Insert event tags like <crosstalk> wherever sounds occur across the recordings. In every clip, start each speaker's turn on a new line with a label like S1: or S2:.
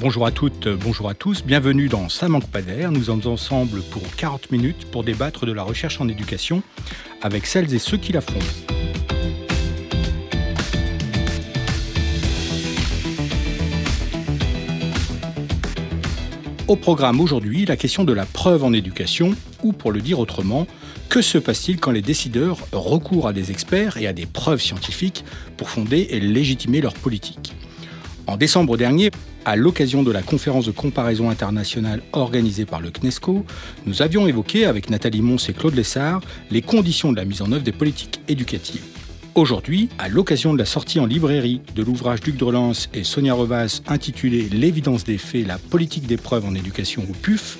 S1: Bonjour à toutes, bonjour à tous, bienvenue dans Ça manque pas d'air. Nous sommes ensemble pour 40 minutes pour débattre de la recherche en éducation avec celles et ceux qui la font. Au programme aujourd'hui, la question de la preuve en éducation, ou pour le dire autrement, que se passe-t-il quand les décideurs recourent à des experts et à des preuves scientifiques pour fonder et légitimer leur politique? En décembre dernier, à l'occasion de la conférence de comparaison internationale organisée par le CNESCO, nous avions évoqué avec Nathalie Mons et Claude Lessard les conditions de la mise en œuvre des politiques éducatives. Aujourd'hui, à l'occasion de la sortie en librairie de l'ouvrage d'Hugues Drelans et Sonia Revas intitulé L'évidence des faits, la politique des preuves en éducation au PUF,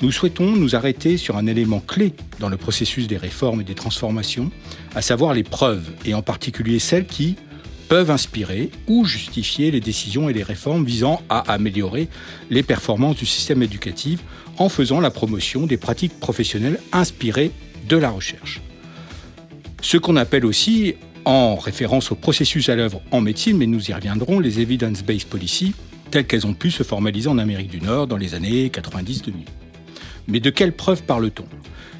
S1: nous souhaitons nous arrêter sur un élément clé dans le processus des réformes et des transformations, à savoir les preuves, et en particulier celles qui, peuvent inspirer ou justifier les décisions et les réformes visant à améliorer les performances du système éducatif en faisant la promotion des pratiques professionnelles inspirées de la recherche. Ce qu'on appelle aussi, en référence au processus à l'œuvre en médecine, mais nous y reviendrons, les evidence-based policy, telles qu'elles ont pu se formaliser en Amérique du Nord dans les années 90-2000. Mais de quelles preuves parle-t-on?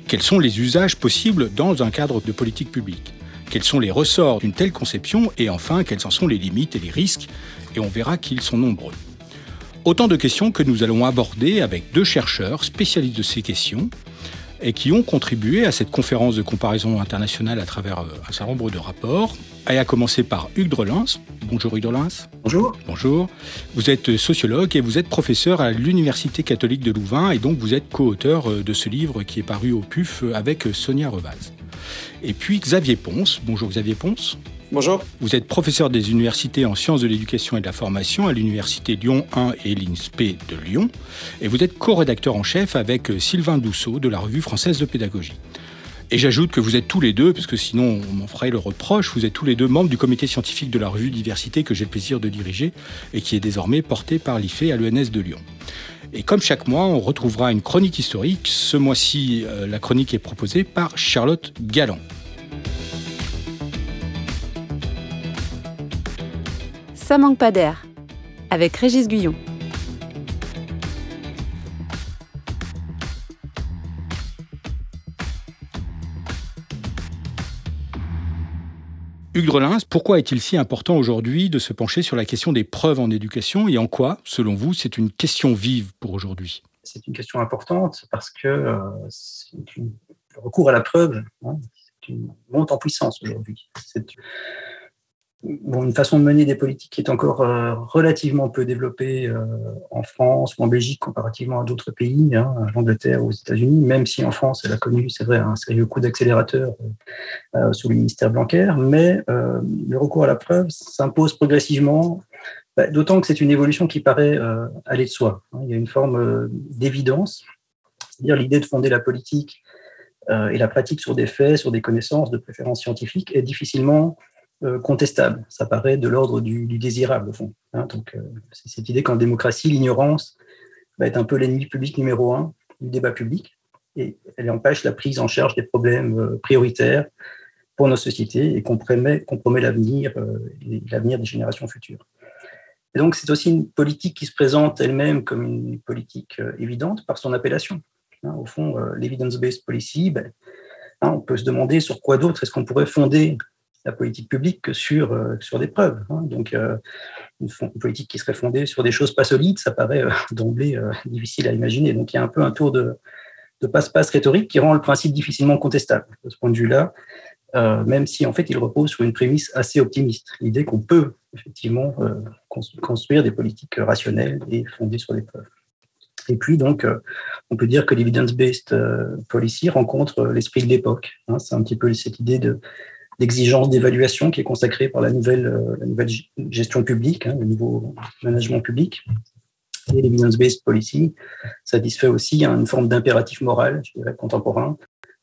S1: Quels sont les usages possibles dans un cadre de politique publique? Quels sont les ressorts d'une telle conception et enfin quelles en sont les limites et les risques Et on verra qu'ils sont nombreux. Autant de questions que nous allons aborder avec deux chercheurs spécialistes de ces questions et qui ont contribué à cette conférence de comparaison internationale à travers euh, un certain nombre de rapports. Et à commencer par Hugues Drelins. Bonjour Hugues Drelins.
S2: Bonjour.
S1: Bonjour. Vous êtes sociologue et vous êtes professeur à l'Université catholique de Louvain et donc vous êtes co-auteur euh, de ce livre qui est paru au PUF avec Sonia Revaz. Et puis Xavier Ponce. Bonjour Xavier Ponce.
S3: Bonjour.
S1: Vous êtes professeur des universités en sciences de l'éducation et de la formation à l'Université Lyon 1 et l'INSPE de Lyon. Et vous êtes co-rédacteur en chef avec Sylvain Dousseau de la Revue française de pédagogie. Et j'ajoute que vous êtes tous les deux, parce que sinon on m'en ferait le reproche, vous êtes tous les deux membres du comité scientifique de la revue Diversité que j'ai le plaisir de diriger et qui est désormais porté par l'IFE à l'ENS de Lyon. Et comme chaque mois, on retrouvera une chronique historique. Ce mois-ci, euh, la chronique est proposée par Charlotte Galland.
S4: Ça manque pas d'air, avec Régis Guyon.
S1: Hugues Drelins, pourquoi est-il si important aujourd'hui de se pencher sur la question des preuves en éducation et en quoi, selon vous, c'est une question vive pour aujourd'hui?
S2: C'est une question importante parce que euh, le recours à la preuve, hein, une monte en puissance aujourd'hui. Bon, une façon de mener des politiques qui est encore euh, relativement peu développée euh, en France ou en Belgique comparativement à d'autres pays, hein, à l'Angleterre ou aux États-Unis, même si en France, elle a connu, c'est vrai, un sérieux coup d'accélérateur euh, sous le ministère Blanquer, mais le recours à la preuve s'impose progressivement, bah, d'autant que c'est une évolution qui paraît aller de soi. Hein. Il y a une forme d'évidence, c'est-à-dire l'idée de fonder la politique et la pratique sur des faits, sur des connaissances de préférence scientifique est difficilement contestable. Ça paraît de l'ordre du, désirable, au fond. Hein. donc, euh, c'est cette idée qu'en démocratie, l'ignorance va être un peu l'ennemi public numéro un du débat public et elle empêche la prise en charge des problèmes euh, prioritaires pour nos sociétés et compromet, compromet l'avenir l'avenir des générations futures. Et donc, c'est aussi une politique qui se présente elle-même comme une politique évidente par son appellation. Hein. au fond, l'evidence-based policy, ben, hein, on peut se demander sur quoi d'autre est-ce qu'on pourrait fonder la politique publique que sur, euh, sur des preuves. Hein. Donc, euh, une, politique qui serait fondée sur des choses pas solides, ça paraît euh, <laughs> d'emblée difficile à imaginer. Donc, il y a un peu un tour de, de passe-passe rhétorique qui rend le principe difficilement contestable. De ce point de vue-là, même si en fait il repose sur une prémisse assez optimiste, l'idée qu'on peut effectivement construire des politiques rationnelles et fondées sur des preuves. Et puis donc, on peut dire que l'evidence-based policy rencontre l'esprit de l'époque. Hein. C'est un petit peu cette idée de d'exigence d'évaluation qui est consacrée par la nouvelle, euh, gestion publique, hein, le nouveau management public. Et l'evidence-based policy satisfait aussi une forme d'impératif moral, je dirais, contemporain,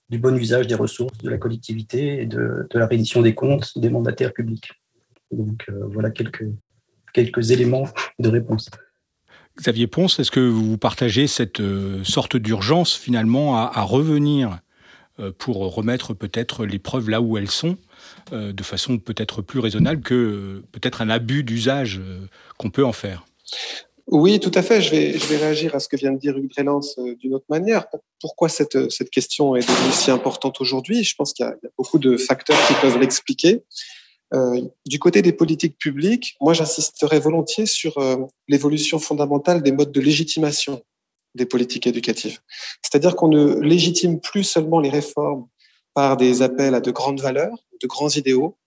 S2: du bon usage des ressources de la collectivité et de, la reddition des comptes des mandataires publics. Donc euh, voilà quelques, éléments de réponse.
S1: Xavier Ponce, est-ce que vous partagez cette euh, sorte d'urgence finalement à revenir pour remettre peut-être les preuves là où elles sont? Euh, de façon peut-être plus raisonnable que peut-être un abus d'usage euh, qu'on peut en faire.
S3: Oui, tout à fait. Je vais, je vais réagir à ce que vient de dire Hugues Drélance euh, d'une autre manière. Pourquoi cette, cette question est devenue si importante aujourd'hui? Je pense qu'il y, a beaucoup de facteurs qui peuvent l'expliquer. Euh, du côté des politiques publiques, moi j'insisterai volontiers sur euh, l'évolution fondamentale des modes de légitimation des politiques éducatives. C'est-à-dire qu'on ne légitime plus seulement les réformes par des appels à de grandes valeurs, de grands idéaux,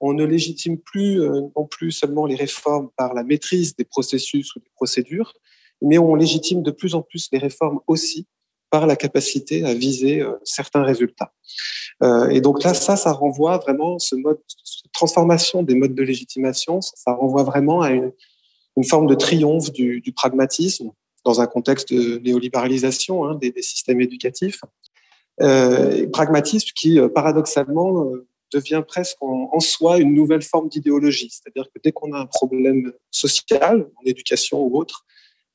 S3: on ne légitime plus euh, non plus seulement les réformes par la maîtrise des processus ou des procédures, mais on légitime de plus en plus les réformes aussi par la capacité à viser euh, certains résultats. Euh, et donc là, ça, ça renvoie vraiment ce mode, cette transformation des modes de légitimation, ça, renvoie vraiment à une, forme de triomphe du, pragmatisme dans un contexte de néolibéralisation hein, des, systèmes éducatifs. Pragmatisme qui, paradoxalement, devient presque en, soi une nouvelle forme d'idéologie. C'est-à-dire que dès qu'on a un problème social, en éducation ou autre,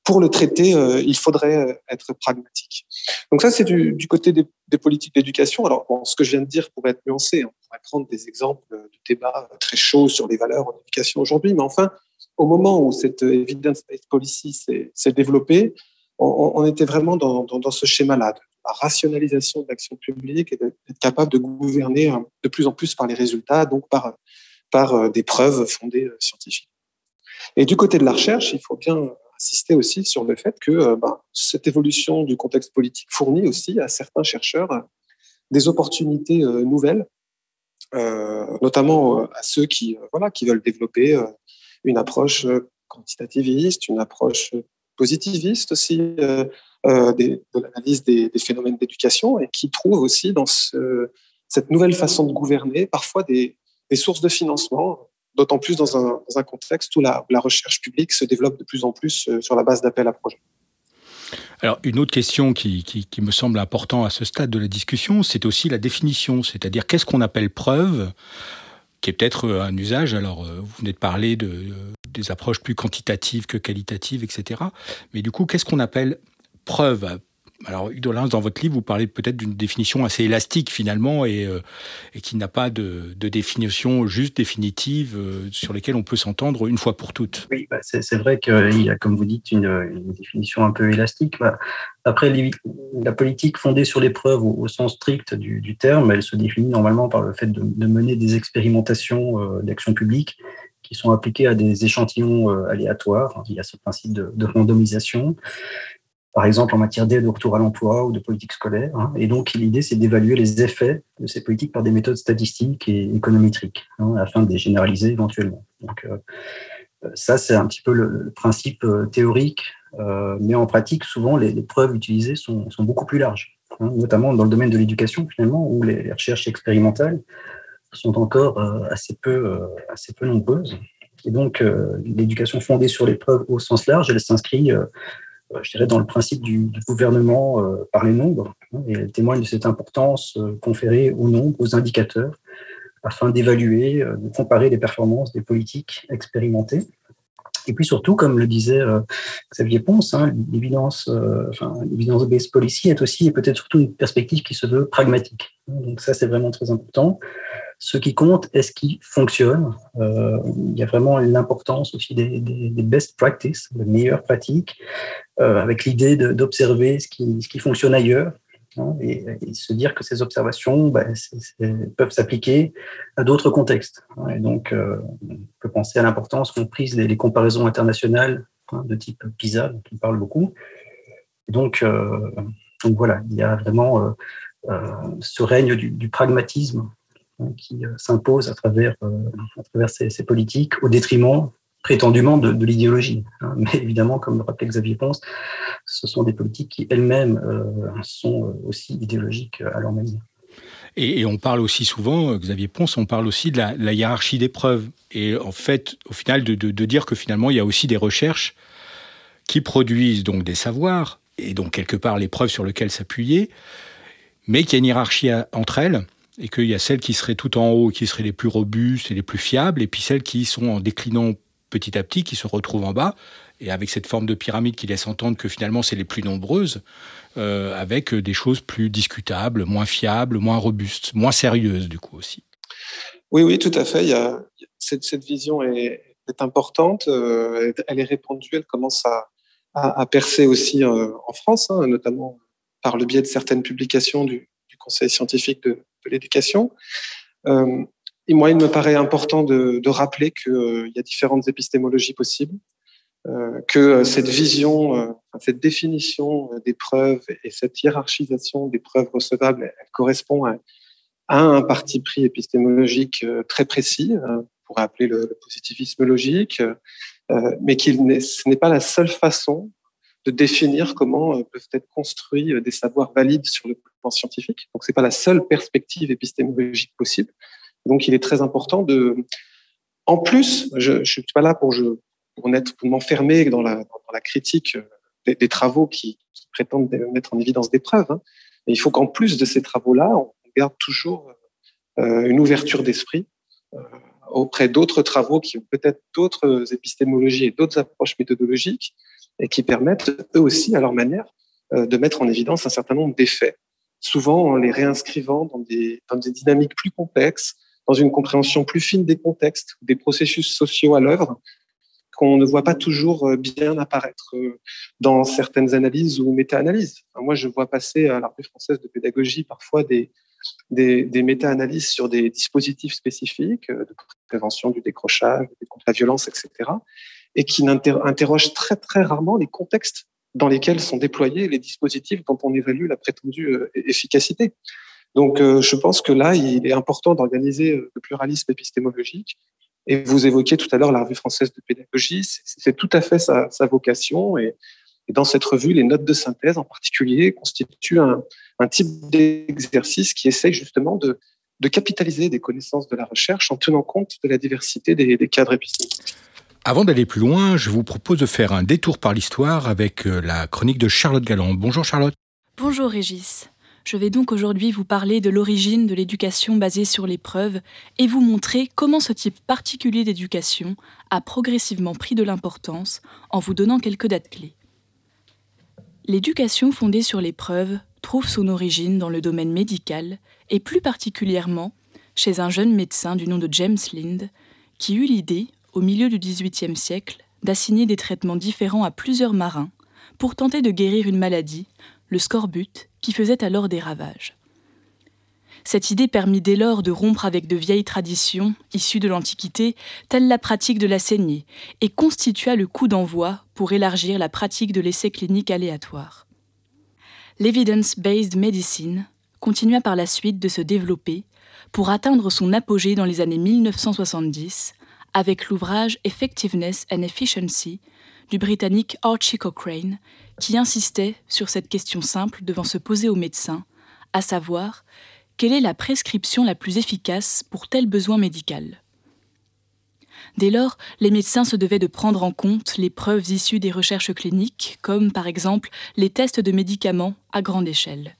S3: pour le traiter, euh, il faudrait euh, être pragmatique. Donc ça, c'est du, côté des, politiques d'éducation. Alors, ce que je viens de dire pourrait être nuancé. On pourrait prendre des exemples de débats très chauds sur les valeurs en éducation aujourd'hui. Mais enfin, au moment où cette evidence-based policy s'est développée, on, était vraiment dans, dans, dans ce schéma-là, la rationalisation de l'action publique et d'être capable de gouverner euh, de plus en plus par les résultats, donc par, par euh, des preuves fondées euh, scientifiques. Et du côté de la recherche, il faut bien insister aussi sur le fait que ben, cette évolution du contexte politique fournit aussi à certains chercheurs des opportunités nouvelles, notamment à ceux qui, voilà, qui veulent développer une approche quantitativiste, une approche positiviste aussi euh, de l'analyse des, phénomènes d'éducation et qui trouve aussi dans cette nouvelle façon de gouverner parfois des, sources de financement, d'autant plus dans un, contexte où la, recherche publique se développe de plus en plus euh, sur la base d'appels à projets.
S1: Alors, une autre question qui, qui, me semble importante à ce stade de la discussion, c'est aussi la définition, c'est-à-dire qu'est-ce qu'on appelle preuve qui est peut-être euh, un usage? Alors, vous venez de parler de, des approches plus quantitatives que qualitatives, etc. Mais du coup, qu'est-ce qu'on appelle preuve. Alors, dans votre livre, vous parlez peut-être d'une définition assez élastique finalement et, euh, qui n'a pas de, définition juste définitive euh, sur lesquelles on peut s'entendre une fois pour toutes.
S2: Oui, bah, c'est vrai qu'il y a, comme vous dites, une, définition un peu élastique. Après, la politique fondée sur les preuves au, sens strict du, terme, elle se définit normalement par le fait de, mener des expérimentations euh, d'action publique qui sont appliquées à des échantillons aléatoires. Il y a ce principe de randomisation par exemple en matière d'aide au retour à l'emploi ou de politique scolaire. Hein. Et donc, l'idée, c'est d'évaluer les effets de ces politiques par des méthodes statistiques et économétriques, hein, afin de les généraliser éventuellement. Donc, euh, euh, ça, c'est un petit peu le, principe euh, théorique, mais en pratique, souvent, les, preuves utilisées sont, beaucoup plus larges, hein, notamment dans le domaine de l'éducation, finalement, où les, recherches expérimentales sont encore assez, peu, assez peu nombreuses. Et donc, l'éducation fondée sur les preuves au sens large, elle s'inscrit euh, je dirais, dans le principe du, gouvernement euh, par les nombres, hein, et elle témoigne de cette importance euh, conférée aux nombres, aux indicateurs, afin d'évaluer, de comparer les performances des politiques expérimentées. Et puis surtout, comme le disait Xavier Ponce, hein, l'évidence, enfin, based policy est aussi et peut-être surtout une perspective qui se veut pragmatique. Donc ça, c'est vraiment très important. Ce qui compte est ce qui fonctionne? Euh, il y a vraiment l'importance aussi des, best practices, des meilleures pratiques, euh, avec l'idée d'observer ce qui, fonctionne ailleurs hein, et, se dire que ces observations ben, peuvent s'appliquer à d'autres contextes. Hein. et donc, euh, on peut penser à l'importance qu'ont prise les, comparaisons internationales hein, de type PISA, dont on parle beaucoup. donc, voilà, il y a vraiment ce règne du pragmatisme qui euh, s'impose à travers, euh, à travers ces, politiques au détriment prétendument de, l'idéologie. Hein. <laughs> Mais évidemment, comme le rappelait Xavier Ponce, ce sont des politiques qui elles-mêmes euh, sont aussi idéologiques à leur manière.
S1: Et, on parle aussi souvent, Xavier Ponce, on parle aussi de la, hiérarchie des preuves. Et en fait, au final, de, de, dire que finalement, il y a aussi des recherches qui produisent donc des savoirs, et donc quelque part les preuves sur lesquelles s'appuyer, mais qu'il y a une hiérarchie entre elles et qu'il y a celles qui seraient tout en haut, qui seraient les plus robustes et les plus fiables, et puis celles qui sont en déclinant petit à petit, qui se retrouvent en bas, et avec cette forme de pyramide qui laisse entendre que finalement c'est les plus nombreuses, euh, avec des choses plus discutables, moins fiables, moins robustes, moins sérieuses du coup aussi.
S3: Oui, oui, tout à fait. Cette, cette vision est importante, elle est répandue, elle commence à, à, percer aussi en France, hein, notamment par le biais de certaines publications du, Conseil scientifique de, l'éducation. et moi, il me paraît important de, de rappeler qu'il y a différentes épistémologies possibles euh, que euh, cette vision, euh, cette définition des preuves et cette hiérarchisation des preuves recevables, elle, correspond à, un parti pris épistémologique très précis, on pourrait appeler le, positivisme logique, mais qu'il ce n'est pas la seule façon de définir comment peuvent être construits des savoirs valides sur le scientifique. Donc, c'est pas la seule perspective épistémologique possible. Donc, il est très important de, en plus, je ne suis pas là pour, m'enfermer dans la, critique euh, des, travaux qui, prétendent mettre en évidence des preuves. Hein. il faut qu'en plus de ces travaux-là, on garde toujours euh, une ouverture d'esprit euh, auprès d'autres travaux qui ont peut-être d'autres épistémologies et d'autres approches méthodologiques et qui permettent eux aussi, à leur manière, de mettre en évidence un certain nombre d'effets, souvent en les réinscrivant dans des, dans des dynamiques plus complexes, dans une compréhension plus fine des contextes, des processus sociaux à l'œuvre, qu'on ne voit pas toujours euh, bien apparaître euh, dans certaines analyses ou méta-analyses. moi, je vois passer à la revue française de pédagogie parfois des, des, des méta-analyses sur des dispositifs spécifiques euh, de prévention du décrochage, contre la violence, etc., et qui interrogent très, très rarement les contextes dans lesquels sont déployés les dispositifs dont on évalue la prétendue efficacité. Donc, je pense que là, il est important d'organiser le pluralisme épistémologique et vous évoquiez tout à l'heure la revue française de pédagogie, c'est tout à fait sa, vocation. Et, dans cette revue, les notes de synthèse en particulier constituent un, type d'exercice qui essaye justement de, capitaliser des connaissances de la recherche en tenant compte de la diversité des, des cadres épistémiques.
S1: Avant d'aller plus loin, je vous propose de faire un détour par l'histoire avec euh, la chronique de Charlotte Galland. Bonjour Charlotte.
S5: Bonjour Régis. Je vais donc aujourd'hui vous parler de l'origine de l'éducation basée sur l'épreuve et vous montrer comment ce type particulier d'éducation a progressivement pris de l'importance en vous donnant quelques dates clés. L'éducation fondée sur l'épreuve trouve son origine dans le domaine médical et plus particulièrement chez un jeune médecin du nom de James Lind qui eut l'idée, au milieu du XVIIIe siècle, d'assigner des traitements différents à plusieurs marins pour tenter de guérir une maladie le scorbut, qui faisait alors des ravages. Cette idée permit dès lors de rompre avec de vieilles traditions issues de l'Antiquité, telle la pratique de la saignée, et constitua le coup d'envoi pour élargir la pratique de l'essai clinique aléatoire. L'evidence-based medicine continua par la suite de se développer pour atteindre son apogée dans les années 1970 avec l'ouvrage Effectiveness and Efficiency du Britannique Archie Cochrane, qui insistait sur cette question simple devant se poser au médecin, à savoir quelle est la prescription la plus efficace pour tel besoin médical? Dès lors, les médecins se devaient de prendre en compte les preuves issues des recherches cliniques, comme par exemple les tests de médicaments à grande échelle.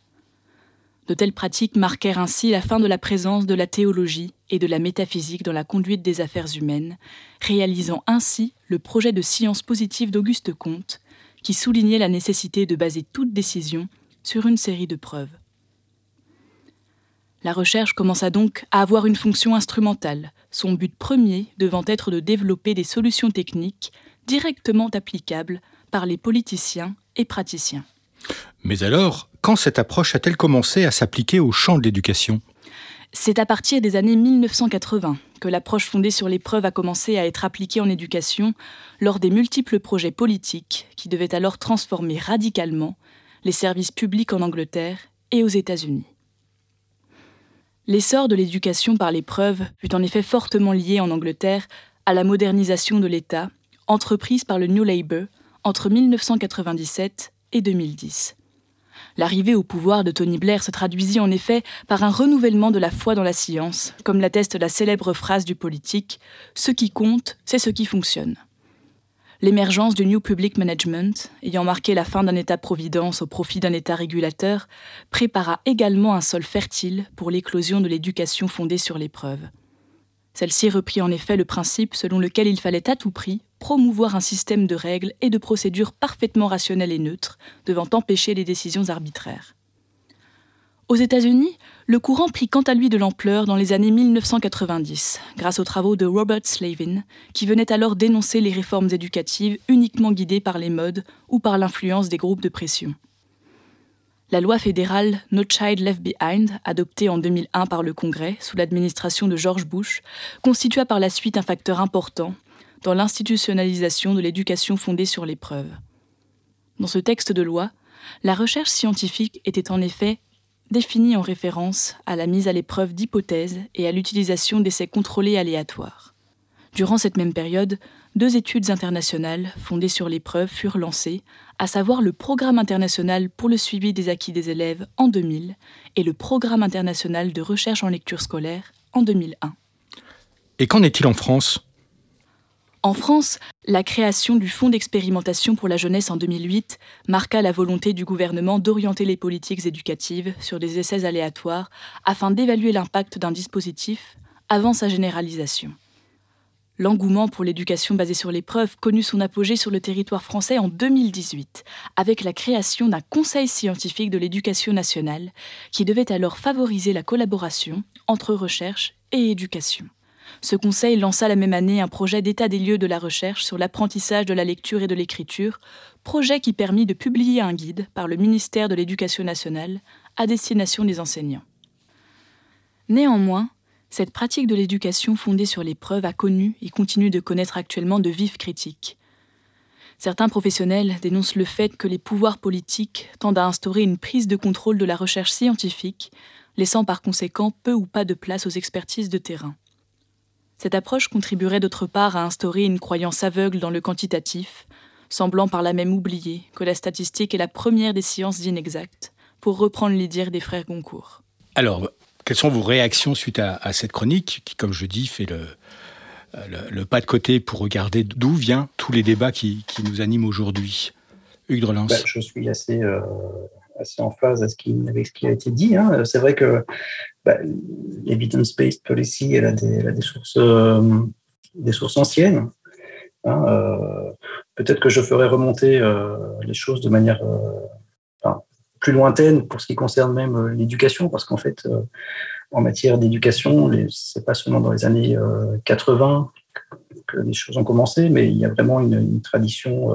S5: De telles pratiques marquèrent ainsi la fin de la présence de la théologie et de la métaphysique dans la conduite des affaires humaines, réalisant ainsi le projet de science positive d'Auguste Comte, qui soulignait la nécessité de baser toute décision sur une série de preuves. La recherche commença donc à avoir une fonction instrumentale, son but premier devant être de développer des solutions techniques directement applicables par les politiciens et praticiens.
S1: Mais alors, quand cette approche a-t-elle commencé à s'appliquer au champ de l'éducation?
S5: C'est à partir des années 1980 que l'approche fondée sur l'épreuve a commencé à être appliquée en éducation lors des multiples projets politiques qui devaient alors transformer radicalement les services publics en Angleterre et aux États-Unis. L'essor de l'éducation par l'épreuve fut en effet fortement lié en Angleterre à la modernisation de l'État, entreprise par le New Labour entre 1997 et 2010. L'arrivée au pouvoir de Tony Blair se traduisit en effet par un renouvellement de la foi dans la science, comme l'atteste la célèbre phrase du politique Ce qui compte, c'est ce qui fonctionne. L'émergence du New Public Management, ayant marqué la fin d'un État-providence au profit d'un État régulateur, prépara également un sol fertile pour l'éclosion de l'éducation fondée sur l'épreuve. Celle-ci reprit en effet le principe selon lequel il fallait à tout prix promouvoir un système de règles et de procédures parfaitement rationnelles et neutres, devant empêcher les décisions arbitraires. Aux États-Unis, le courant prit quant à lui de l'ampleur dans les années 1990, grâce aux travaux de Robert Slavin, qui venait alors dénoncer les réformes éducatives uniquement guidées par les modes ou par l'influence des groupes de pression. La loi fédérale No Child Left Behind, adoptée en 2001 par le Congrès sous l'administration de George Bush, constitua par la suite un facteur important dans l'institutionnalisation de l'éducation fondée sur l'épreuve. Dans ce texte de loi, la recherche scientifique était en effet définie en référence à la mise à l'épreuve d'hypothèses et à l'utilisation d'essais contrôlés aléatoires. Durant cette même période, deux études internationales fondées sur l'épreuve furent lancées, à savoir le Programme international pour le suivi des acquis des élèves en 2000 et le Programme international de recherche en lecture scolaire en 2001.
S1: Et qu'en est-il en France?
S5: En France, la création du Fonds d'expérimentation pour la jeunesse en 2008 marqua la volonté du gouvernement d'orienter les politiques éducatives sur des essais aléatoires afin d'évaluer l'impact d'un dispositif avant sa généralisation. L'engouement pour l'éducation basée sur l'épreuve connut son apogée sur le territoire français en 2018, avec la création d'un Conseil scientifique de l'éducation nationale qui devait alors favoriser la collaboration entre recherche et éducation. Ce conseil lança la même année un projet d'état des lieux de la recherche sur l'apprentissage de la lecture et de l'écriture, projet qui permit de publier un guide par le ministère de l'Éducation nationale à destination des enseignants. Néanmoins, cette pratique de l'éducation fondée sur l'épreuve a connu et continue de connaître actuellement de vives critiques. Certains professionnels dénoncent le fait que les pouvoirs politiques tendent à instaurer une prise de contrôle de la recherche scientifique, laissant par conséquent peu ou pas de place aux expertises de terrain. Cette approche contribuerait d'autre part à instaurer une croyance aveugle dans le quantitatif, semblant par là même oublier que la statistique est la première des sciences inexactes, pour reprendre les dires des frères Goncourt.
S1: Alors, quelles sont vos réactions suite à, cette chronique qui, comme je dis, fait le, le, pas de côté pour regarder d'où viennent tous les débats qui, nous animent aujourd'hui? Hugues Drelance.
S2: Ben, je suis assez, euh, assez en phase avec ce qui a été dit. Hein. C'est vrai que bah, l'evidence-based policy, elle a des, sources, euh, sources anciennes. Hein, euh, peut-être que je ferai remonter euh, les choses de manière plus lointaine pour ce qui concerne même l'éducation, parce qu'en fait, en matière d'éducation, c'est pas seulement dans les années 80 que les choses ont commencé, mais il y a vraiment une, tradition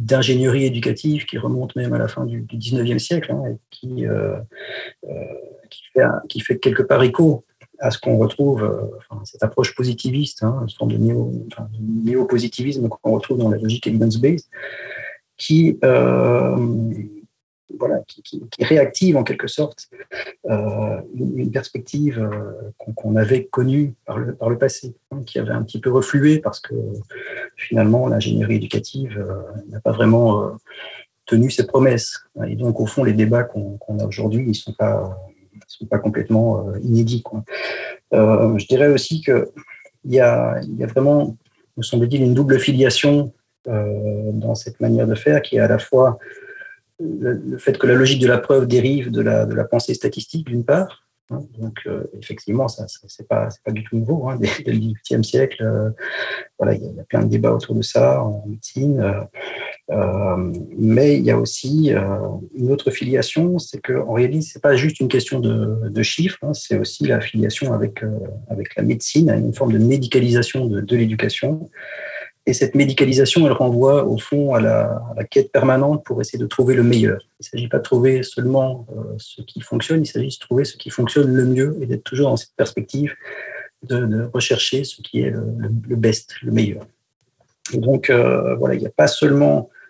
S2: d'ingénierie éducative qui remonte même à la fin du, 19e siècle hein, et qui, qui fait, quelque part écho à ce qu'on retrouve, euh, cette approche positiviste, hein, une forme de néo-positivisme qu'on retrouve dans la logique evidence-based, qui, euh, voilà, qui, réactive en quelque sorte euh, une, perspective qu'on avait connue par le, par le passé, hein, qui avait un petit peu reflué parce que finalement l'ingénierie éducative n'a pas vraiment tenu ses promesses. Et donc au fond les débats qu'on a aujourd'hui, ils ne sont pas sont pas complètement euh, inédits. Euh, je dirais aussi qu'il y a, y a vraiment, me semble-t-il, une double filiation euh, dans cette manière de faire qui est à la fois le, fait que la logique de la preuve dérive de la, pensée statistique d'une part, Hein, donc, effectivement, ça, c'est pas, du tout nouveau. Hein, dès, le XVIIIe siècle, voilà, il y, a plein de débats autour de ça en médecine. Mais il y a aussi une autre filiation, c'est qu'en réalité, c'est pas juste une question de, chiffres, hein, c'est aussi la filiation avec, avec la médecine, une forme de médicalisation de, l'éducation. Et cette médicalisation, elle renvoie au fond à la, quête permanente pour essayer de trouver le meilleur. Il ne s'agit pas de trouver seulement euh, ce qui fonctionne, il s'agit de trouver ce qui fonctionne le mieux et d'être toujours dans cette perspective de, rechercher ce qui est le, best, le meilleur. Donc, euh, voilà, il n'y a pas seulement euh,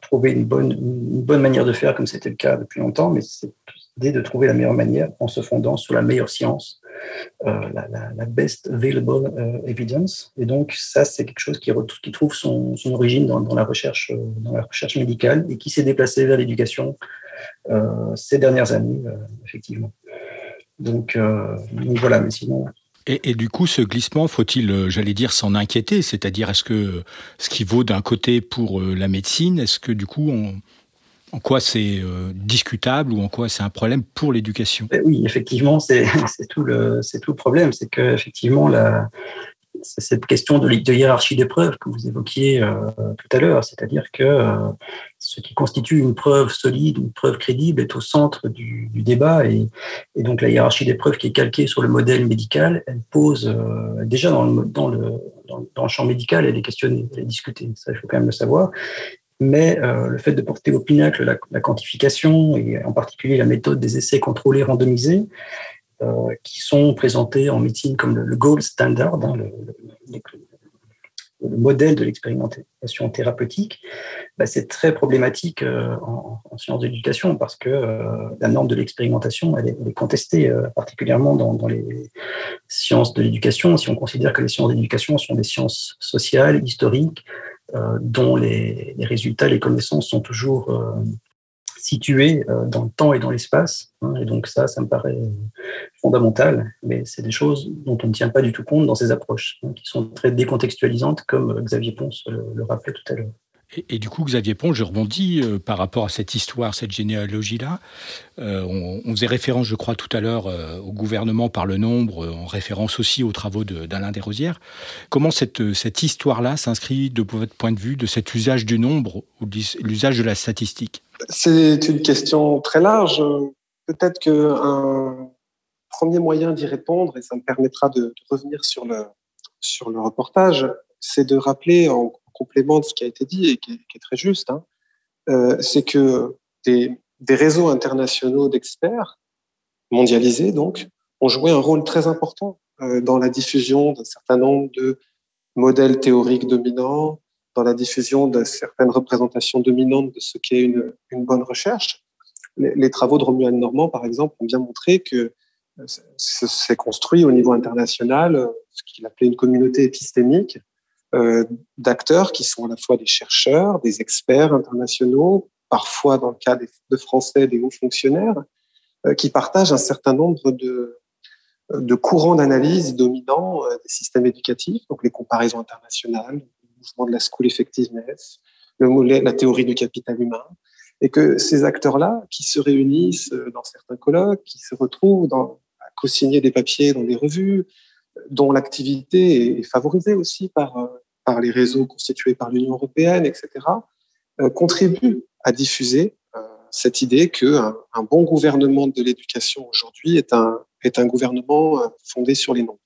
S2: trouver une bonne, une bonne manière de faire comme c'était le cas depuis longtemps, mais c'est l'idée de trouver la meilleure manière en se fondant sur la meilleure science euh, la, best available euh, evidence. Et donc, ça, c'est quelque chose qui, trouve son, origine dans, la recherche, euh, dans la recherche médicale et qui s'est déplacé vers l'éducation ces dernières années, effectivement. Donc, voilà, mais sinon,
S1: et, du coup, ce glissement, faut-il, j'allais dire, s'en inquiéter? C'est-à-dire, est-ce que ce qui vaut d'un côté pour la médecine, est-ce que du coup, en quoi c'est euh, discutable ou en quoi c'est un problème pour l'éducation?
S2: Ben Oui, effectivement, c'est <laughs> tout, le, tout le problème. C'est que effectivement, la, cette question de, de hiérarchie d'épreuves que vous évoquiez euh, tout à l'heure, c'est-à-dire que euh, ce qui constitue une preuve solide, une preuve crédible, est au centre du, débat. Et, donc la hiérarchie des preuves qui est calquée sur le modèle médical, elle pose euh, déjà dans le, champ médical, elle est questionnée, elle est discutée. Ça, il faut quand même le savoir. Mais euh, le fait de porter au pinacle la, quantification et en particulier la méthode des essais contrôlés randomisés, euh, qui sont présentés en médecine comme le, gold standard, hein, le, le modèle de l'expérimentation thérapeutique, bah, c'est très problématique euh, en, sciences d'éducation parce que euh, la norme de l'expérimentation, elle, est contestée euh, particulièrement dans, les sciences de l'éducation. Si on considère que les sciences d'éducation sont des sciences sociales, historiques, dont les, résultats, les connaissances sont toujours situé euh, dans le temps et dans l'espace. Hein, et donc ça, ça me paraît fondamental, mais c'est des choses dont on ne tient pas du tout compte dans ces approches, hein, qui sont très décontextualisantes, comme Xavier Ponce le rappelait tout à l'heure.
S1: Et, du coup, Xavier Pont, je rebondis euh, par rapport à cette histoire, cette généalogie-là. Euh, on, faisait référence, je crois, tout à l'heure euh, au gouvernement par le nombre, en référence aussi aux travaux d'Alain Desrosières. Comment cette, cette histoire-là s'inscrit, de votre point de vue, de cet usage du nombre ou l'usage de la statistique?
S3: C'est une question très large. Peut-être qu'un premier moyen d'y répondre, et ça me permettra de, revenir sur le, sur le reportage, c'est de rappeler en complément de ce qui a été dit et qui est, très juste, hein, euh, c'est que des, réseaux internationaux d'experts, mondialisés donc, ont joué un rôle très important euh, dans la diffusion d'un certain nombre de modèles théoriques dominants, dans la diffusion de certaines représentations dominantes de ce qu'est une, une bonne recherche. Les, travaux de Romuald Normand, par exemple, ont bien montré que euh, c'est construit au niveau international ce qu'il appelait une communauté épistémique d'acteurs qui sont à la fois des chercheurs, des experts internationaux, parfois dans le cas de Français, des hauts fonctionnaires, euh, qui partagent un certain nombre de, de courants d'analyse dominants euh, des systèmes éducatifs, donc les comparaisons internationales, le mouvement de la school effectiveness, la théorie du capital humain, et que ces acteurs-là, qui se réunissent dans certains colloques, qui se retrouvent à co-signer des papiers dans des revues, dont l'activité est favorisée aussi par, euh, par les réseaux constitués par l'Union européenne, etc., euh, contribuent à diffuser euh, cette idée qu'un un bon gouvernement de l'éducation aujourd'hui est un, est un gouvernement fondé sur les nombres.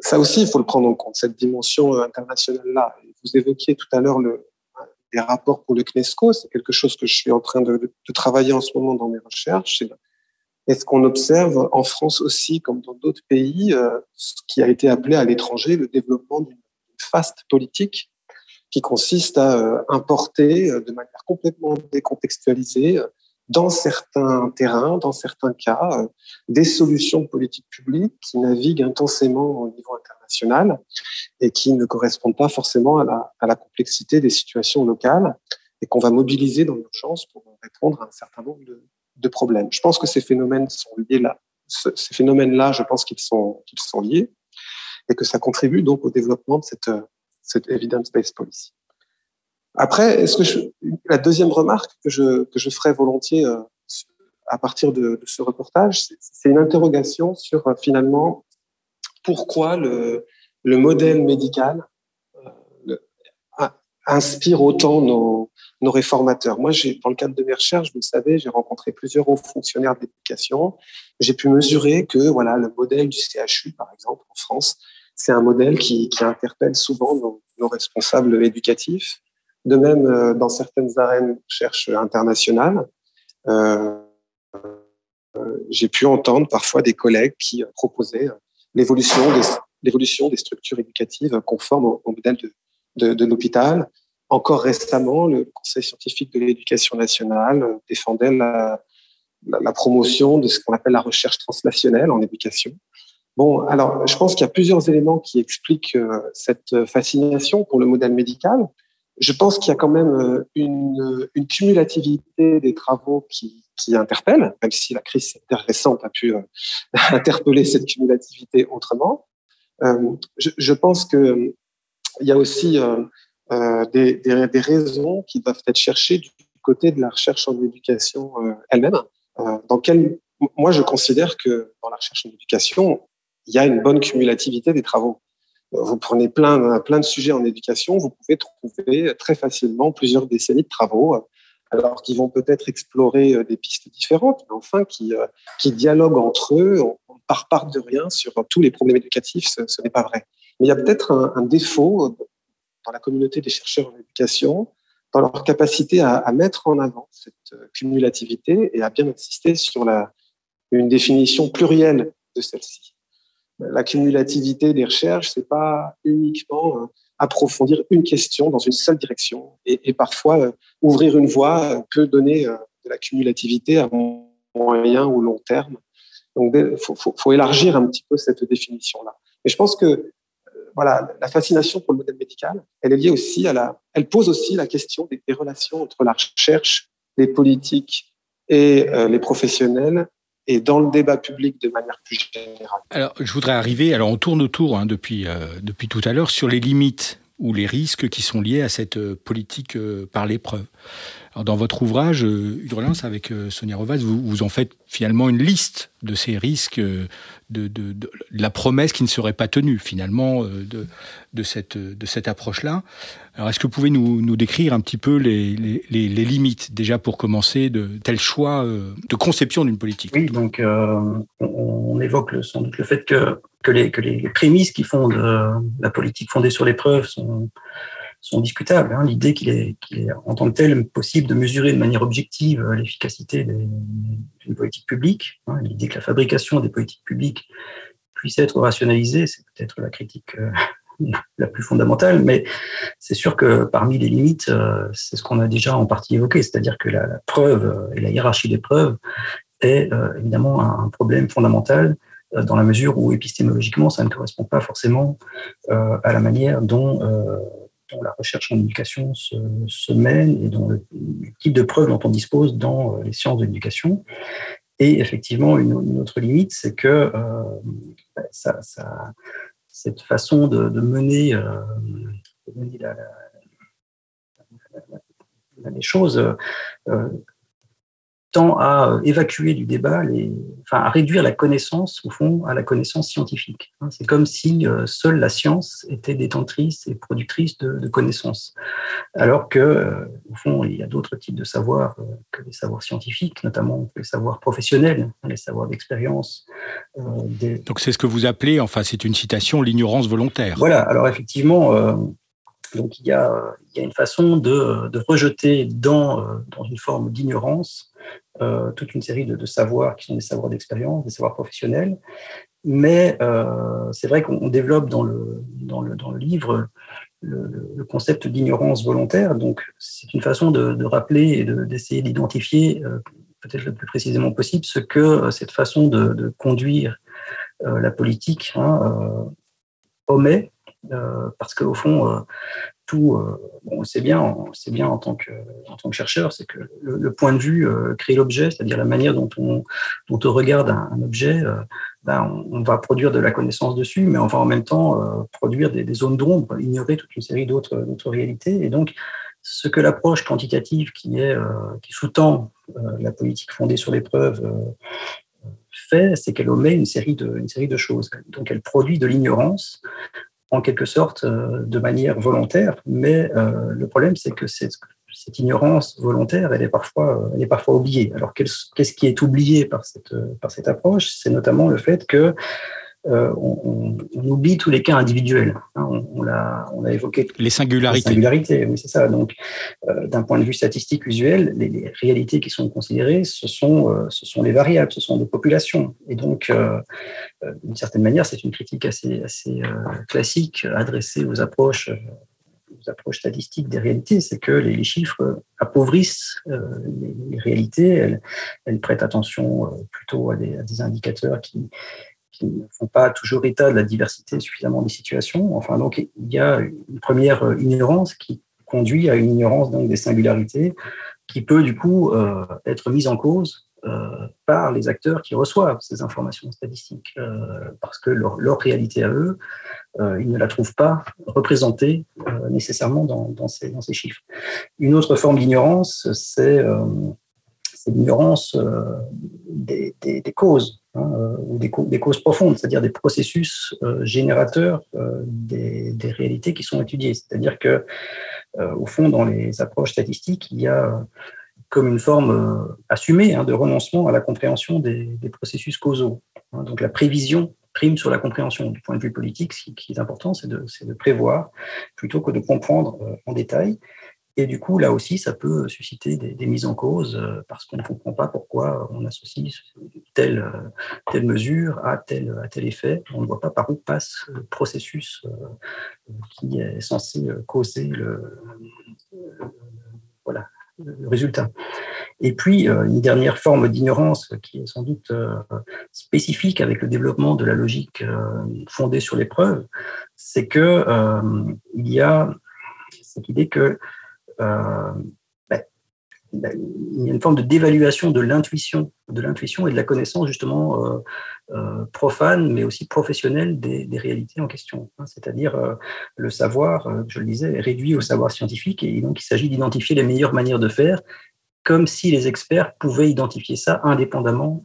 S3: Ça aussi, il faut le prendre en compte, cette dimension internationale-là. Vous évoquiez tout à l'heure le, les rapports pour le CNESCO, c'est quelque chose que je suis en train de travailler en ce moment dans mes recherches. Est-ce qu'on observe en France aussi, comme dans d'autres pays, euh, ce qui a été appelé à l'étranger le développement d'une faste politique qui consiste à euh, importer euh, de manière complètement décontextualisée dans certains terrains, dans certains cas, des solutions politiques publiques qui naviguent intensément au niveau international et qui ne correspondent pas forcément à la, à la complexité des situations locales et qu'on va mobiliser dans l'urgence pour répondre à un certain nombre de, de problèmes. Je pense que ces phénomènes sont liés là. Ces phénomènes-là, je pense qu'ils sont, sont liés et que ça contribue donc au développement de cette, cette evidence-based policy. Après, la deuxième remarque que je, que je ferai volontiers euh, à partir de, ce reportage, c'est une interrogation sur euh, finalement pourquoi le, le modèle médical euh, inspire autant nos, nos réformateurs. Moi, j'ai, dans le cadre de mes recherches, vous le savez, j'ai rencontré plusieurs hauts fonctionnaires d'éducation. J'ai pu mesurer que voilà, le modèle du CHU, par exemple, en France, c'est un modèle qui, interpelle souvent nos, responsables éducatifs. De même, euh, dans certaines arènes de recherche internationales, euh, euh, j'ai pu entendre parfois des collègues qui proposaient l'évolution des, structures éducatives conformes au, modèle de l'hôpital, encore récemment, le Conseil scientifique de l'éducation nationale euh, défendait la, promotion de ce qu'on appelle la recherche translationnelle en éducation. Bon, alors, je pense qu'il y a plusieurs éléments qui expliquent euh, cette fascination pour le modèle médical. Je pense qu'il y a quand même euh, une, cumulativité des travaux qui, interpellent, même si la crise récente a pu <laughs> interpeller cette cumulativité autrement. je, je, pense que il y a aussi euh, des, des, raisons qui doivent être cherchées du côté de la recherche en éducation euh, elle-même, euh, moi je considère que dans la recherche en éducation, il y a une bonne cumulativité des travaux. vous prenez plein, plein de sujets en éducation, vous pouvez trouver très facilement plusieurs décennies de travaux, alors qu'ils vont peut-être explorer des pistes différentes, mais enfin qui, qui dialoguent entre eux, on, part, part de rien sur tous les problèmes éducatifs, ce, n'est pas vrai. Mais il y a peut-être un, défaut dans la communauté des chercheurs en éducation, dans leur capacité à, mettre en avant cette cumulativité et à bien insister sur la, une définition plurielle de celle-ci. La cumulativité des recherches, c'est pas uniquement euh, approfondir une question dans une seule direction. Et, parfois, euh, ouvrir une voie euh, peut donner de la cumulativité à moyen ou long terme. Donc, il faut, élargir un petit peu cette définition-là. Et je pense que voilà, la fascination pour le modèle médical, elle est liée aussi à la, elle pose aussi la question des, relations entre la recherche, les politiques et les professionnels et dans le débat public de manière plus générale.
S1: Alors, je voudrais arriver, alors on tourne autour hein, depuis, euh, depuis tout à l'heure, sur les limites ou les risques qui sont liés à cette euh, politique euh, par l'épreuve. Dans votre ouvrage, Hurlance, avec Sonia Rovaz, vous, en faites finalement une liste de ces risques, de, la promesse qui ne serait pas tenue finalement de cette approche-là. Alors, est-ce que vous pouvez nous, nous décrire un petit peu les, les, les, limites, déjà pour commencer, de tel choix de conception d'une politique
S2: Oui, donc on, on, évoque le, sans doute le fait que que les, que les prémices qui fondent euh, la politique fondée sur les preuves sont, sont discutables. Hein. L'idée qu'il est, est, en tant que tel possible de mesurer de manière objective euh, l'efficacité d'une politique publique, hein. l'idée que la fabrication des politiques publiques puisse être rationalisée, c'est peut-être la critique euh, la plus fondamentale, mais c'est sûr que parmi les limites, c'est ce qu'on a déjà en partie évoqué, c'est-à-dire que la, preuve et la hiérarchie des preuves est évidemment un problème fondamental euh, dans la mesure où épistémologiquement, ça ne correspond pas forcément euh, à la manière dont, euh, la recherche en éducation se, mène et dont le, type de preuves dont on dispose dans les sciences de l'éducation. Et effectivement, une, autre limite, c'est que ça, cette façon de, mener, les choses tend à euh, évacuer du débat, les, enfin à réduire la connaissance, au fond, à la connaissance scientifique. Hein, c'est comme si euh, seule la science était détentrice et productrice de, de connaissances, alors que, euh, au fond, il y a d'autres types de savoirs que les savoirs scientifiques, notamment les savoirs professionnels, hein, les savoirs d'expérience.
S1: Des... Donc c'est ce que vous appelez, enfin c'est une citation, l'ignorance volontaire.
S2: Voilà, alors effectivement, donc il y, a, il y a une façon de, de rejeter dans, dans une forme d'ignorance euh, toute une série de, savoirs qui sont des savoirs d'expérience, des savoirs professionnels. Mais euh, c'est vrai qu'on développe dans le, dans le, dans le livre le, concept d'ignorance volontaire. Donc, c'est une façon de, rappeler et d'essayer d'identifier, euh, peut-être le plus précisément possible, ce que cette façon de, conduire la politique hein, omet, parce qu'au fond, euh, on sait bien, bien en tant que, que chercheur, c'est que le, point de vue euh, crée l'objet, c'est-à-dire la manière dont on, dont on regarde un, objet, euh, ben, on, va produire de la connaissance dessus, mais on va en même temps produire des, zones d'ombre, ignorer toute une série d'autres réalités. Et donc, ce que l'approche quantitative qui est qui sous-tend la politique fondée sur les preuves fait, c'est qu'elle omet une série de une série de choses. Donc, elle produit de l'ignorance en quelque sorte euh, de manière volontaire, mais euh, le problème c'est que cette, cette, ignorance volontaire, elle est parfois, elle est parfois oubliée. Alors qu'est-ce qui est oublié par cette, par cette approche? C'est notamment le fait que euh, on, on, oublie tous les cas individuels. Hein, on, on l'a évoqué.
S1: Les singularités.
S2: Les singularités, oui, c'est ça. Donc, euh, d'un point de vue statistique usuel, les, les, réalités qui sont considérées, ce sont, euh, ce sont les variables, ce sont des populations. Et donc, d'une certaine manière, c'est une critique assez, assez classique adressée aux approches statistiques des réalités, c'est que les, chiffres appauvrissent les, les, réalités, elles, elles, prêtent attention plutôt à des, à des indicateurs qui, qui ne font pas toujours état de la diversité suffisamment des situations. Enfin, donc, il y a une première ignorance qui conduit à une ignorance donc, des singularités qui peut du coup euh, être mise en cause euh, par les acteurs qui reçoivent ces informations statistiques, euh, parce que leur, leur, réalité à eux, euh, ils ne la trouvent pas représentée euh, nécessairement dans, ces, dans, ces, chiffres. Une autre forme d'ignorance, c'est l'ignorance des, causes hein, ou des, causes profondes, c'est-à-dire des processus générateurs des, réalités qui sont étudiées. C'est-à-dire que, au fond, dans les approches statistiques, il y a comme une forme assumée hein, de renoncement à la compréhension des, processus causaux. Hein. donc la prévision prime sur la compréhension. Du point de vue politique, ce qui est important, c'est de, prévoir plutôt que de comprendre euh, en détail. Et du coup, là aussi, ça peut susciter des, mises en cause euh, parce qu'on ne comprend pas pourquoi on associe telle, euh, telle mesure à tel, à tel effet. On ne voit pas par où passe le processus qui est censé causer le, résultat. Et puis, euh, une dernière forme d'ignorance qui est sans doute euh, spécifique avec le développement de la logique euh, fondée sur les preuves, c'est que il y a cette idée que il y a une forme de dévaluation de l'intuition, de l'intuition et de la connaissance justement euh, euh, profane, mais aussi professionnelle des, réalités en question. Hein. C'est-à-dire euh, le savoir, je le disais, est réduit au savoir scientifique, et donc il s'agit d'identifier les meilleures manières de faire, comme si les experts pouvaient identifier ça indépendamment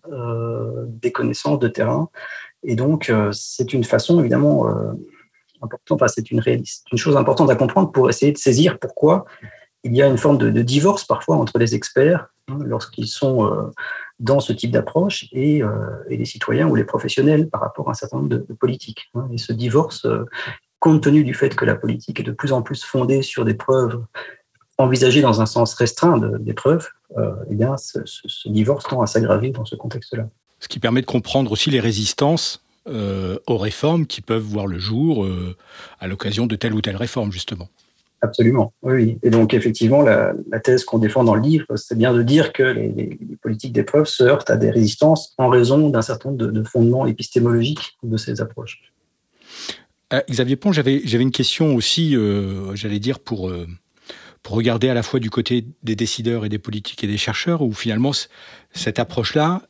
S2: des connaissances de terrain. Et donc c'est une façon évidemment importante, enfin c'est une chose importante à comprendre pour essayer de saisir pourquoi il y a une forme de, divorce parfois entre les experts hein, lorsqu'ils sont euh, dans ce type d'approche et, euh, et, les citoyens ou les professionnels par rapport à un certain nombre de, politiques. Hein. Et ce divorce, euh, compte tenu du fait que la politique est de plus en plus fondée sur des preuves envisagées dans un sens restreint des preuves, eh bien, ce, divorce tend à s'aggraver dans ce contexte-là.
S1: Ce qui permet de comprendre aussi les résistances aux réformes qui peuvent voir le jour à l'occasion de telle ou telle réforme, justement.
S2: Absolument, oui. Et donc, effectivement, la, thèse qu'on défend dans le livre, c'est bien de dire que les, politiques d'épreuve se heurtent à des résistances en raison d'un certain nombre de, fondements épistémologiques de ces approches.
S1: Euh, Xavier Pont, j'avais une question aussi, euh, j'allais dire, pour, euh, pour regarder à la fois du côté des décideurs et des politiques et des chercheurs, où finalement, cette approche-là,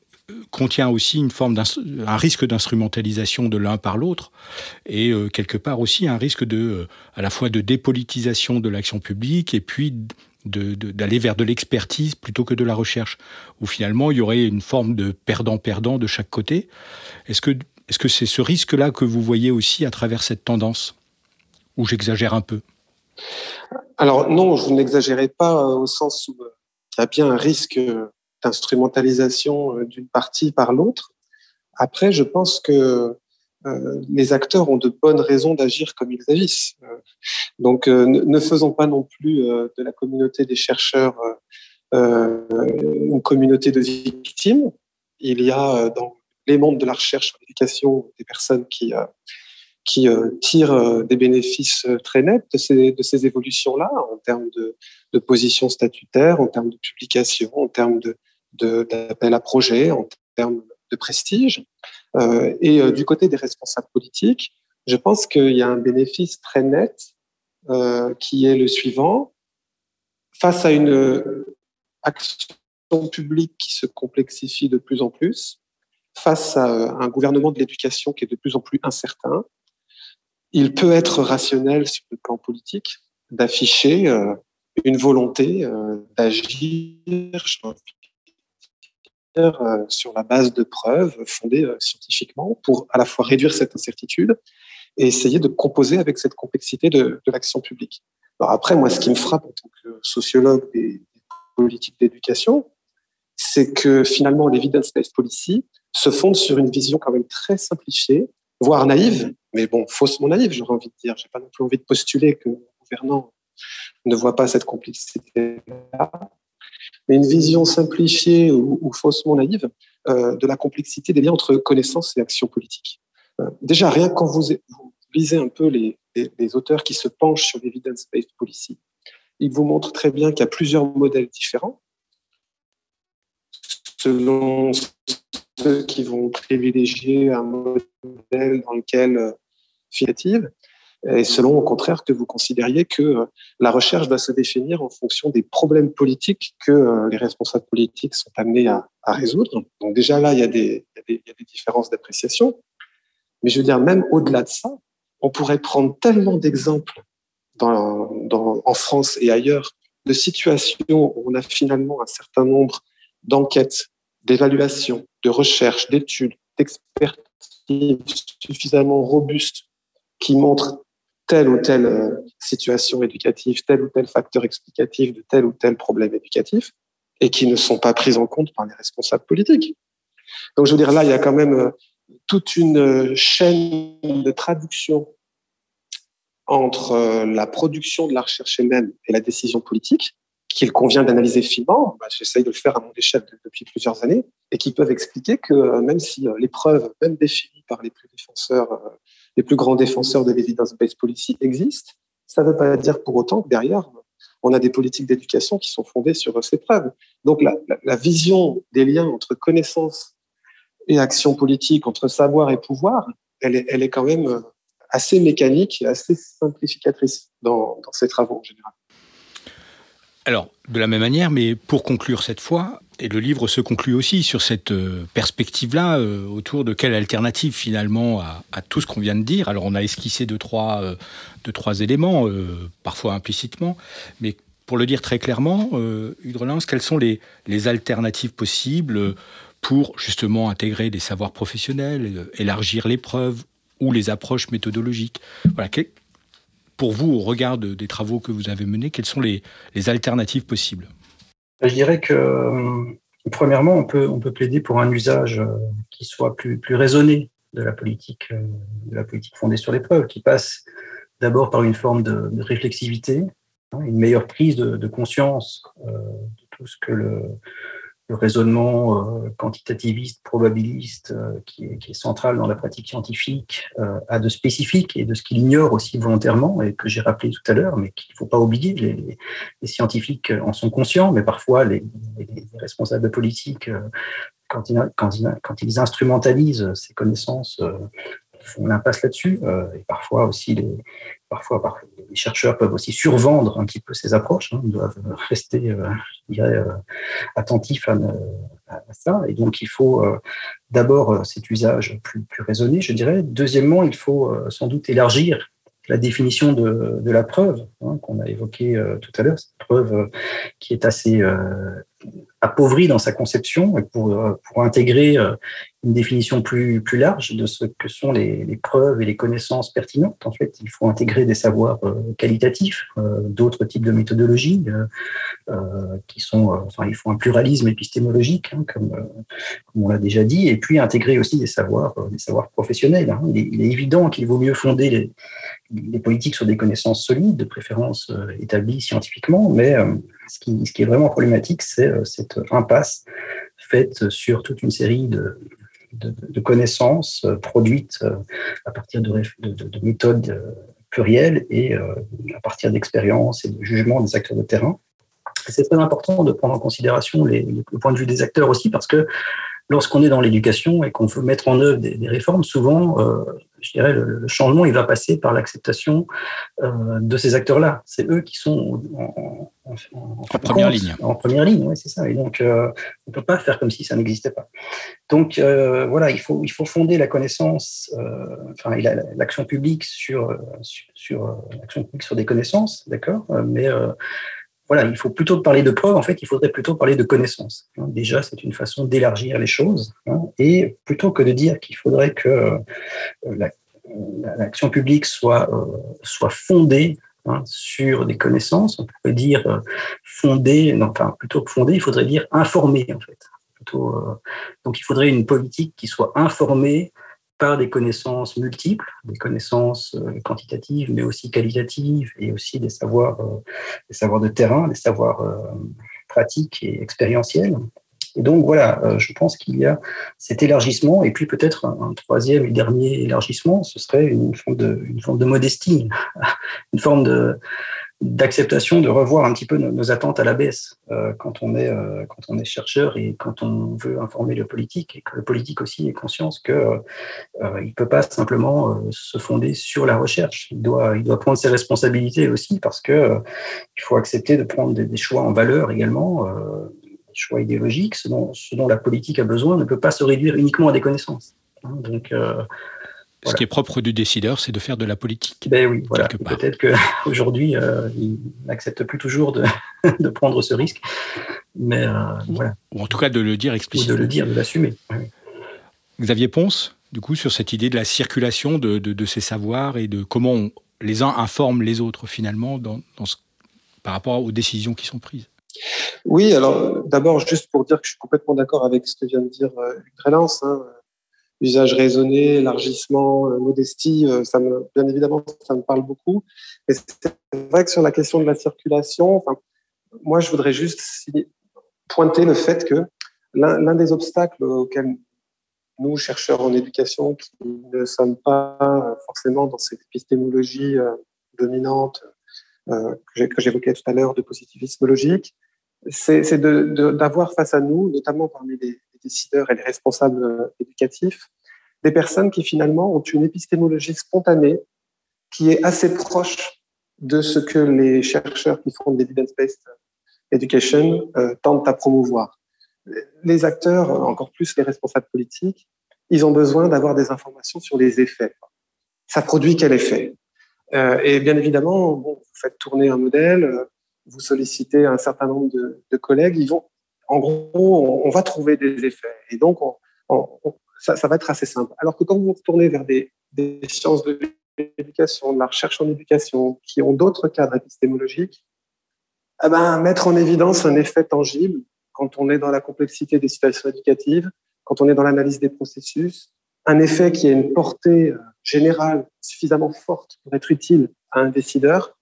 S1: contient aussi une forme un risque d'instrumentalisation de l'un par l'autre et euh, quelque part aussi un risque de euh, à la fois de dépolitisation de l'action publique et puis d'aller vers de l'expertise plutôt que de la recherche où finalement il y aurait une forme de perdant-perdant de chaque côté. Est-ce que est-ce que c'est ce risque-là que vous voyez aussi à travers cette tendance? Ou j'exagère un peu?
S3: Alors non, je n'exagérais pas euh, au sens où il y a bien un risque d'instrumentalisation euh, d'une partie par l'autre. Après, je pense que euh, les acteurs ont de bonnes raisons d'agir comme ils agissent. Euh, donc, ne, faisons pas non plus de la communauté des chercheurs une communauté de victimes. Il y a dans les mondes de la recherche en éducation des personnes qui, qui tirent des bénéfices très nets de ces, de ces évolutions-là en termes de, de position statutaire, en termes de publication, en termes de, d'appel à projet, en termes de prestige. Euh, et euh, du côté des responsables politiques, je pense qu'il y a un bénéfice très net euh, qui est le suivant. Face à une action publique qui se complexifie de plus en plus, face à un gouvernement de l'éducation qui est de plus en plus incertain, il peut être rationnel sur le plan politique d'afficher une volonté d'agir, euh, sur la base de preuves fondées euh, scientifiquement pour à la fois réduire cette incertitude et essayer de composer avec cette complexité de, l'action publique. Alors après, moi, ce qui me frappe en tant que sociologue des, politiques d'éducation, c'est que finalement, l'évidence-based policy se fonde sur une vision quand même très simplifiée, voire naïve, mais bon, faussement naïve, j'aurais envie de dire. J'ai pas non plus envie de postuler que le gouvernant ne voit pas cette complexité-là mais une vision simplifiée ou, faussement naïve euh, de la complexité des liens entre connaissance et action politique. Euh, déjà, rien quand vous, lisez un peu les, auteurs qui se penchent sur l'evidence-based policy, ils vous montrent très bien qu'il y a plusieurs modèles différents selon ceux qui vont privilégier un modèle dans lequel euh, et selon au contraire que vous considériez que euh, la recherche doit se définir en fonction des problèmes politiques que euh, les responsables politiques sont amenés à, résoudre. Donc déjà là, il y a des, différences d'appréciation. Mais je veux dire, même au-delà de ça, on pourrait prendre tellement d'exemples en France et ailleurs de situations où on a finalement un certain nombre d'enquête, d'évaluation, de recherche, d'études, d'expertise suffisamment robustes qui montrent telle ou telle euh, situation éducative, tel ou tel facteur explicatif de tel ou tel problème éducatif, et qui ne sont pas prises en compte par les responsables politiques. Donc je veux dire, là, il y a quand même euh, toute une euh, chaîne de traduction entre la production de la recherche elle-même et la décision politique, qu'il convient d'analyser finement. Bah, J'essaye de le faire à mon échelle depuis plusieurs années, et qui peuvent expliquer que même si les preuves, même définies par les plus défenseurs les plus grands défenseurs de l'evidence-based policy existent, ça ne veut pas dire pour autant que derrière, on a des politiques d'éducation qui sont fondées sur ces preuves. Donc la, vision des liens entre connaissance et action politique, entre savoir et pouvoir, elle est, elle est quand même assez mécanique et assez simplificatrice dans, dans ces travaux en général.
S1: Alors, de la même manière, mais pour conclure cette fois, et le livre se conclut aussi sur cette euh, perspective-là, euh, autour de quelle alternative finalement à, tout ce qu'on vient de dire. Alors on a esquissé deux, trois, euh, éléments, parfois implicitement, mais pour le dire très clairement, euh, quelles sont les, alternatives possibles pour justement intégrer des savoirs professionnels, élargir les preuves ou les approches méthodologiques? Pour vous, au regard des travaux que vous avez menés, quelles sont les, alternatives possibles?
S2: Je dirais que, euh, premièrement, on peut, plaider pour un usage euh, qui soit plus, plus raisonné de la politique, euh, de la politique fondée sur les qui passe d'abord par une forme de, réflexivité, hein, une meilleure prise de conscience de tout ce que le, le raisonnement euh, quantitativiste, probabiliste, euh, qui, est, central dans la pratique scientifique, euh, a de spécifique et de ce qu'il ignore aussi volontairement, et que j'ai rappelé tout à l'heure, mais qu'il ne faut pas oublier. Les, scientifiques en sont conscients, mais parfois les, les responsables politiques, quand ils, instrumentalisent ces connaissances, font l'impasse là-dessus. et parfois aussi, les, chercheurs peuvent aussi survendre un petit peu ces approches. Hein. ils doivent rester, je dirais, attentifs à, ça. Et donc, il faut euh, d'abord euh, cet usage plus, raisonné, je dirais. Deuxièmement, il faut euh, sans doute élargir la définition de, de la preuve hein, qu'on a évoquée tout à l'heure, cette preuve qui est assez appauvrie dans sa conception pour, pour intégrer une définition plus, plus large de ce que sont les, preuves et les connaissances pertinentes. En fait, il faut intégrer des savoirs qualitatifs, d'autres types de méthodologies qui sont, enfin, il faut un pluralisme épistémologique, hein, comme, on l'a déjà dit, et puis intégrer aussi des savoirs, des savoirs professionnels. Hein. Il, est, évident qu'il vaut mieux fonder les, politiques sur des connaissances solides, de préférence établies scientifiquement, mais ce qui, est vraiment problématique, c'est cette impasse faite sur toute une série de, connaissances euh, produites euh, à partir de, de méthodes euh, plurielles et à partir d'expériences et de jugements des acteurs de terrain. C'est très important de prendre en considération le point de vue des acteurs aussi parce que lorsqu'on est dans l'éducation et qu'on veut mettre en œuvre des, réformes, souvent, euh, je dirais, le, changement, il va passer par l'acceptation euh, de ces acteurs-là. C'est eux qui sont en,
S1: première ligne.
S2: En première ligne, oui, c'est ça. Et donc, euh, on ne peut pas faire comme si ça n'existait pas. Donc, voilà, il faut, il faut fonder la connaissance, enfin, l'action publique sur, sur, sur l'action publique sur des connaissances, d'accord Mais voilà, il faut plutôt parler de preuves, en fait, il faudrait plutôt parler de connaissances. Hein. Déjà, c'est une façon d'élargir les choses. Hein. et plutôt que de dire qu'il faudrait que euh, l'action publique soit, euh, soit fondée hein, sur des connaissances, on pourrait dire euh, fondée, non, enfin, plutôt que fondée, il faudrait dire informée, en fait. Donc, il faudrait une politique qui soit informée par des connaissances multiples, des connaissances euh, quantitatives, mais aussi qualitatives, et aussi des savoirs, euh, des savoirs de terrain, des savoirs euh, pratiques et expérientiels. Et donc voilà, je pense qu'il y a cet élargissement, et puis peut-être un, troisième et dernier élargissement, ce serait une forme de, une forme de modestie, <laughs> une forme de, d'acceptation de revoir un petit peu nos, attentes à la baisse euh, quand on est euh, quand on est chercheur et quand on veut informer le politique et que le politique aussi ait conscience que euh, il peut pas simplement se fonder sur la recherche il doit il doit prendre ses responsabilités aussi parce que il faut accepter de prendre des, choix en valeur également des choix idéologiques ce dont, ce dont la politique a besoin ne peut pas se réduire uniquement à des connaissances hein. donc
S1: ce qui est propre du décideur, c'est de faire de la politique.
S2: Ben oui, voilà. Peut-être qu'aujourd'hui, <laughs> euh, il n'accepte plus toujours de, <laughs> de, prendre ce risque. Mais voilà.
S1: Ou en tout cas de le dire explicitement.
S2: Ou de le dire, de l'assumer.
S1: Xavier Ponce, du coup, sur cette idée de la circulation de, de, ces savoirs et de comment les uns informent les autres finalement dans, par rapport aux décisions qui sont prises.
S3: Oui, alors d'abord, juste pour dire que je suis complètement d'accord avec ce que vient de dire euh, Hugues hein, usage raisonné, élargissement, euh, modestie, euh, ça me, bien évidemment, ça me parle beaucoup. Et c'est vrai que sur la question de la circulation, moi, je voudrais juste pointer le fait que l'un des obstacles auxquels nous, chercheurs en éducation, qui ne sommes pas forcément dans cette épistémologie dominante que j'évoquais tout à l'heure de positivisme logique, c'est d'avoir face à nous, notamment parmi les, décideurs et les responsables euh, éducatifs, des personnes qui finalement ont une épistémologie spontanée qui est assez proche de ce que les chercheurs qui font de l'evidence-based education euh, tentent à promouvoir. Les acteurs, encore plus les responsables politiques, ils ont besoin d'avoir des informations sur les effets. Ça produit quel effet? Euh, Et bien évidemment, bon, vous faites tourner un modèle, vous sollicitez un certain nombre de, collègues, ils vont, en gros, on, va trouver des effets. Et donc, ça, va être assez simple. Alors que quand vous retournez vers des, sciences de l'éducation, de la recherche en éducation, qui ont d'autres cadres épistémologiques, eh ben, mettre en évidence un effet tangible quand on est dans la complexité des situations éducatives, quand on est dans l'analyse des processus, un effet qui a une portée euh, générale suffisamment forte pour être utile à un décideur,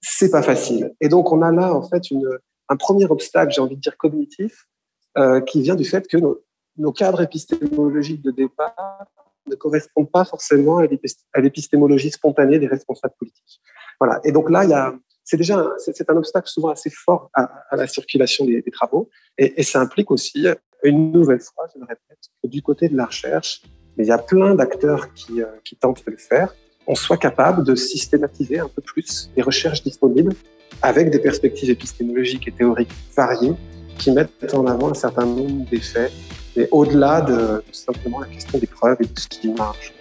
S3: c'est pas facile. Et donc, on a là, en fait, une, un premier obstacle, j'ai envie de dire cognitif, euh, qui vient du fait que nos, cadres épistémologiques de départ ne correspondent pas forcément à l'épistémologie spontanée des responsables politiques. Voilà. Et donc là, c'est déjà, c'est un obstacle souvent assez fort à, la circulation des, travaux, et, ça implique aussi, une nouvelle fois, je le répète, que du côté de la recherche, il y a plein d'acteurs qui, euh, qui tentent de le faire, on soit capable de systématiser un peu plus les recherches disponibles avec des perspectives épistémologiques et théoriques variées qui mettent en avant un certain nombre d'effets, mais au-delà de simplement la question des preuves et de ce qui marche.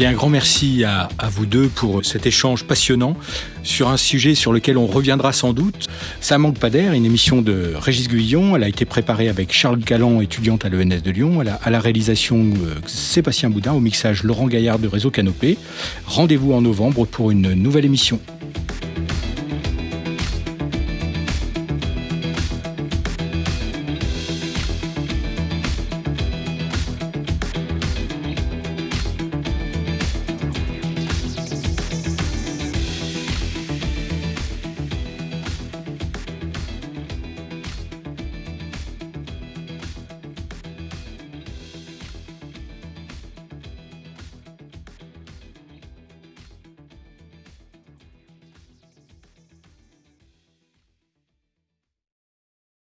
S1: Un grand merci à, vous deux pour cet échange passionnant sur un sujet sur lequel on reviendra sans doute. Ça manque pas d'air, une émission de Régis Guillon. Elle a été préparée avec Charles Galland, étudiante à l'ENS de Lyon. à la réalisation euh, Sébastien Boudin, au mixage Laurent Gaillard de Réseau Canopé. Rendez-vous en novembre pour une nouvelle émission.